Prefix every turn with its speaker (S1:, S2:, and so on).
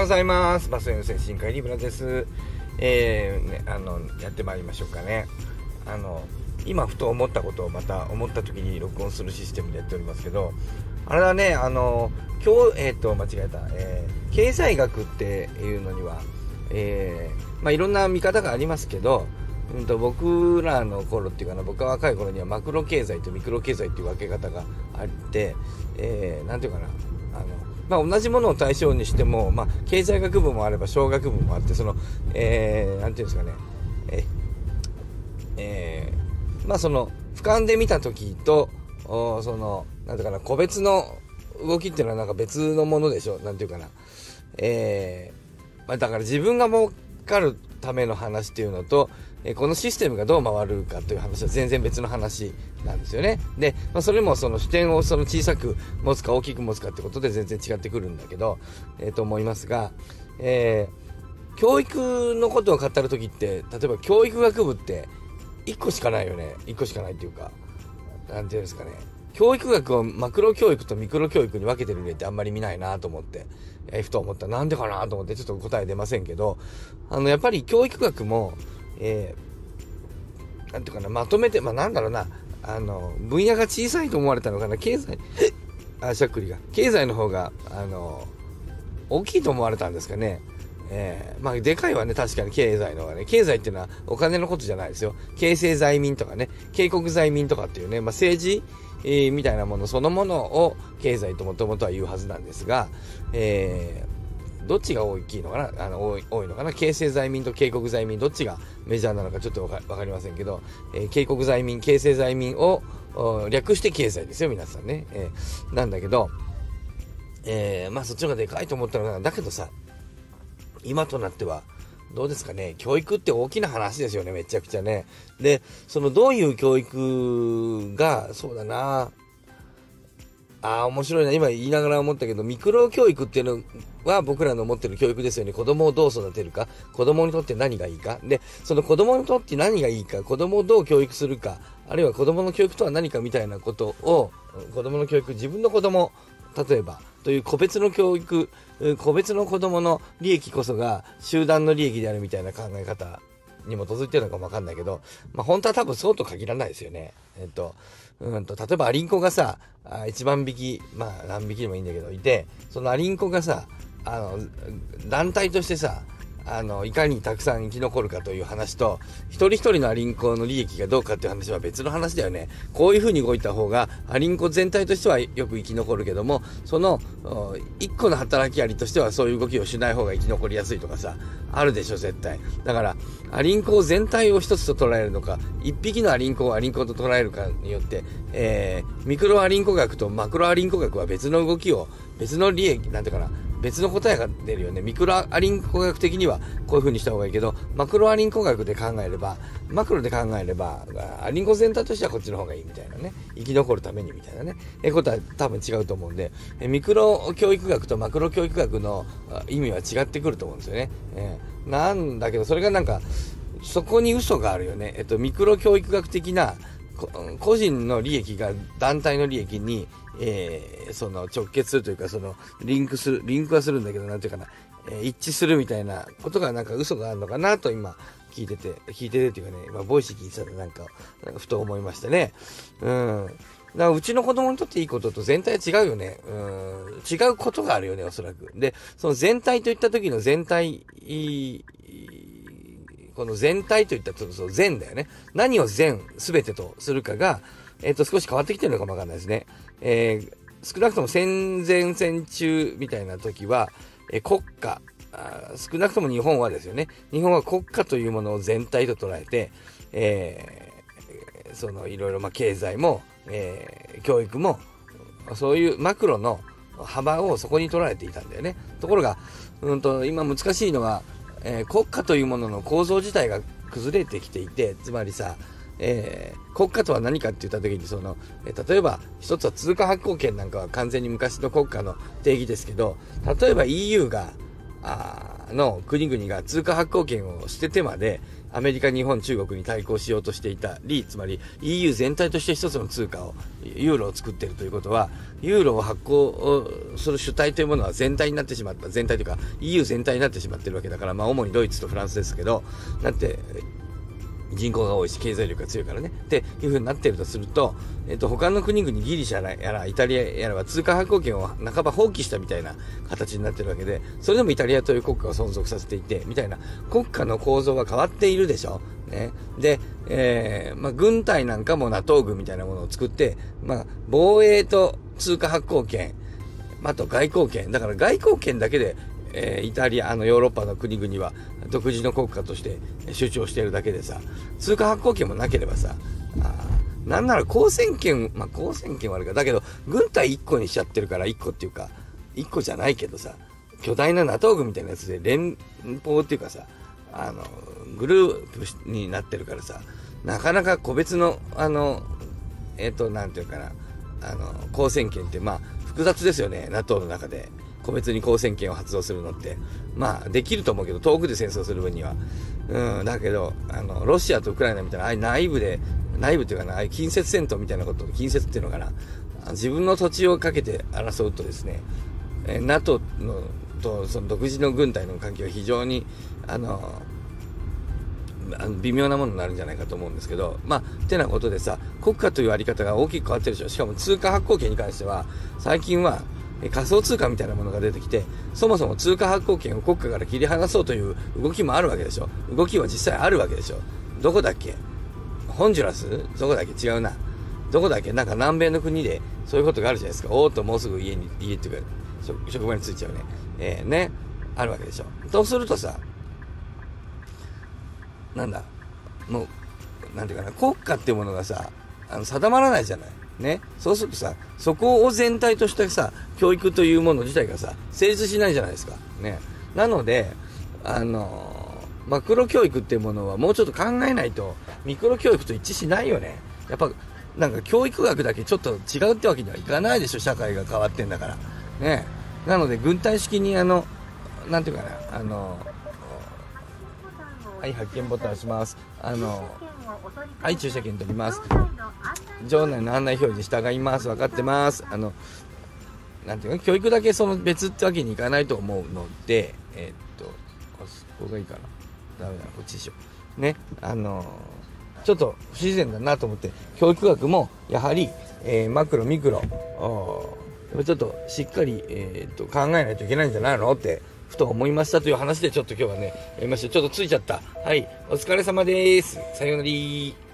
S1: ようございます。バスへの精神科医リブラです。えー、ね、あの、やってまいりましょうかね。あの、今ふと思ったことをまた思った時に録音するシステムでやっておりますけど、あれはね、あの、今日、えっ、ー、と、間違えた、えー、経済学っていうのには、えー、まあ、いろんな見方がありますけど、うんと、僕らの頃っていうかな、僕が若い頃にはマクロ経済とミクロ経済っていう分け方があって、えー、なんていうかな、あの、まあ、同じものを対象にしても、まあ、経済学部もあれば小学部もあって、その、えー、なんていうんですかね、え、えー、まあ、その、俯瞰で見た時と、おその、なんていうかな、個別の動きっていうのはなんか別のものでしょ、なんていうかな。えー、まあ、だから自分が儲かるための話っていうのと、えこのシステムがどう回るかという話は全然別の話なんですよね。で、まあ、それもその視点をその小さく持つか大きく持つかってことで全然違ってくるんだけど、えー、と思いますが、えー、教育のことを語る時って、例えば教育学部って1個しかないよね。1個しかないっていうか、なんていうんですかね。教育学をマクロ教育とミクロ教育に分けてる例ってあんまり見ないなと思って、えー、ふと思ったら。なんでかなと思ってちょっと答え出ませんけど、あの、やっぱり教育学も、えー、なんていうかな、まとめて、まあ、なんだろうな、あの、分野が小さいと思われたのかな、経済、あ、しゃっくりが。経済の方が、あの、大きいと思われたんですかね。えー、まあ、でかいはね、確かに経済の方がね、経済っていうのはお金のことじゃないですよ。形成財民とかね、警告財民とかっていうね、まあ、政治、えー、みたいなものそのものを経済ともともとは言うはずなんですが、えー、どっちが大きいのかな？あの多いのかな？形成罪民と警告罪民どっちがメジャーなのかちょっとわかりませんけど、えー、警告罪民形成罪民を略して経済ですよ皆さんね、えー、なんだけど、えー、まあそっちの方がでかいと思ったのかな？だけどさ今となってはどうですかね？教育って大きな話ですよねめちゃくちゃね。でそのどういう教育がそうだな。ああ、面白いな。今言いながら思ったけど、ミクロ教育っていうのは僕らの思ってる教育ですよね。子供をどう育てるか、子供にとって何がいいか。で、その子供にとって何がいいか、子供をどう教育するか、あるいは子供の教育とは何かみたいなことを、子供の教育、自分の子供、例えば、という個別の教育、個別の子供の利益こそが集団の利益であるみたいな考え方に基づいてるのかもわかんないけど、まあ本当は多分そうと限らないですよね。えっと、うんと、例えばアリンコがさ、あ1万匹、まあ何匹でもいいんだけど、いて、そのアリンコがさ、あの、団体としてさ、あの、いかにたくさん生き残るかという話と、一人一人のアリンコの利益がどうかっていう話は別の話だよね。こういう風に動いた方が、アリンコ全体としてはよく生き残るけども、その、一個の働きアリとしてはそういう動きをしない方が生き残りやすいとかさ、あるでしょ、絶対。だから、アリンコ全体を一つと捉えるのか、一匹のアリンコをアリンコと捉えるかによって、えー、ミクロアリンコ学とマクロアリンコ学は別の動きを、別の利益、なんていうかな、別の答えが出るよね。ミクロアリンコ学的にはこういう風にした方がいいけど、マクロアリンコ学で考えれば、マクロで考えれば、アリンコ全体としてはこっちの方がいいみたいなね。生き残るためにみたいなね。えことは多分違うと思うんで、えミクロ教育学とマクロ教育学の意味は違ってくると思うんですよね。えー、なんだけど、それがなんか、そこに嘘があるよね。えっと、ミクロ教育学的な個人の利益が団体の利益にえー、その直結するというか、そのリンクする、リンクはするんだけど、なんていうかな、えー、一致するみたいなことがなんか嘘があるのかなと今聞いてて、聞いててっていうかね、まあ、ボイス聞いてたらなんか、なんかふと思いましてね。うん。だからうちの子供にとっていいことと全体は違うよね。うん。違うことがあるよね、おそらく。で、その全体といった時の全体、この全体といったと、そう全だよね。何を全、すべてとするかが、えっ、ー、と、少し変わってきてるのかもわかんないですね。えー、少なくとも戦前戦中みたいな時は、えー、国家あ、少なくとも日本はですよね。日本は国家というものを全体と捉えて、えー、そのいろいろ、まあ、経済も、えー、教育も、そういうマクロの幅をそこに捉えていたんだよね。ところが、うんと、今難しいのは、えー、国家というものの構造自体が崩れてきていて、つまりさ、えー、国家とは何かって言った時にその、えー、例えば一つは通貨発行権なんかは完全に昔の国家の定義ですけど例えば EU があの国々が通貨発行権を捨ててまで、アメリカ、日本、中国に対抗しようとしていたり、つまり EU 全体として一つの通貨を、ユーロを作っているということは、ユーロを発行する主体というものは全体になってしまった、全体というか EU 全体になってしまってるわけだから、まあ主にドイツとフランスですけど、だって、人口が多いし、経済力が強いからね。っていうふうになってるとすると、えっ、と、他の国々、ギリシャやら、イタリアやらは通貨発行権を半ば放棄したみたいな形になってるわけで、それでもイタリアという国家を存続させていて、みたいな、国家の構造が変わっているでしょ。ね。で、えー、まあ、軍隊なんかも NATO 軍みたいなものを作って、まあ、防衛と通貨発行権、あと外交権。だから外交権だけでえー、イタリア、あのヨーロッパの国々は独自の国家として主張しているだけでさ、通貨発行権もなければさ、あなんなら交戦権、まあ、交戦権はあるか、だけど、軍隊1個にしちゃってるから、1個っていうか、1個じゃないけどさ、巨大な NATO 軍みたいなやつで連邦っていうかさ、あの、グループになってるからさ、なかなか個別の、あの、えっ、ー、と、なんていうかな、あの、交戦権って、まあ、複雑ですよね、NATO の中で。個別に交戦権を発動するのって。まあ、できると思うけど、遠くで戦争する分には。うん、だけど、あの、ロシアとウクライナみたいな、ああいう内部で、内部っていうかな、ああいう近接戦闘みたいなこと、近接っていうのかな、自分の土地をかけて争うとですね、え NATO のとその独自の軍隊の関係は非常に、あの、あの微妙なものになるんじゃないかと思うんですけど、まあ、てなことでさ、国家というあり方が大きく変わってるでしょ。しかも通貨発行権に関しては、最近は、仮想通貨みたいなものが出てきて、そもそも通貨発行権を国家から切り離そうという動きもあるわけでしょ。動きは実際あるわけでしょ。どこだっけ？ホンジュラス？どこだっけ？違うな。どこだっけ？なんか南米の国でそういうことがあるじゃないですか。おーっともうすぐ家に、家っていうか、職場に着いちゃうね。えー、ね。あるわけでしょ。とするとさ、なんだ、もう、なんていうかな、国家っていうものがさ、あの定まらないじゃない。ね。そうするとさ、そこを全体としてさ、教育というもの自体がさ、成立しないじゃないですか。ね。なので、あのー、マクロ教育っていうものはもうちょっと考えないと、ミクロ教育と一致しないよね。やっぱ、なんか教育学だけちょっと違うってわけにはいかないでしょ、社会が変わってんだから。ね。なので、軍隊式にあの、なんていうかな、あの、はい、発見ボタン押します。あの、はい、駐車券取ります。場内の案内表示従います。分かってます。あの、なんていうか、教育だけその別ってわけにいかないと思うので、えー、っと、あそこがいいかな。ダメだな、こっちでしょ。ね、あのちょっと不自然だなと思って、教育学もやはり、えー、マクロ、ミクロ、ちょっとしっかり、えー、っと考えないといけないんじゃないのってふと思いましたという話でちょっと今日はね、やりました。ちょっとついちゃった。はい。お疲れ様です。さようなら。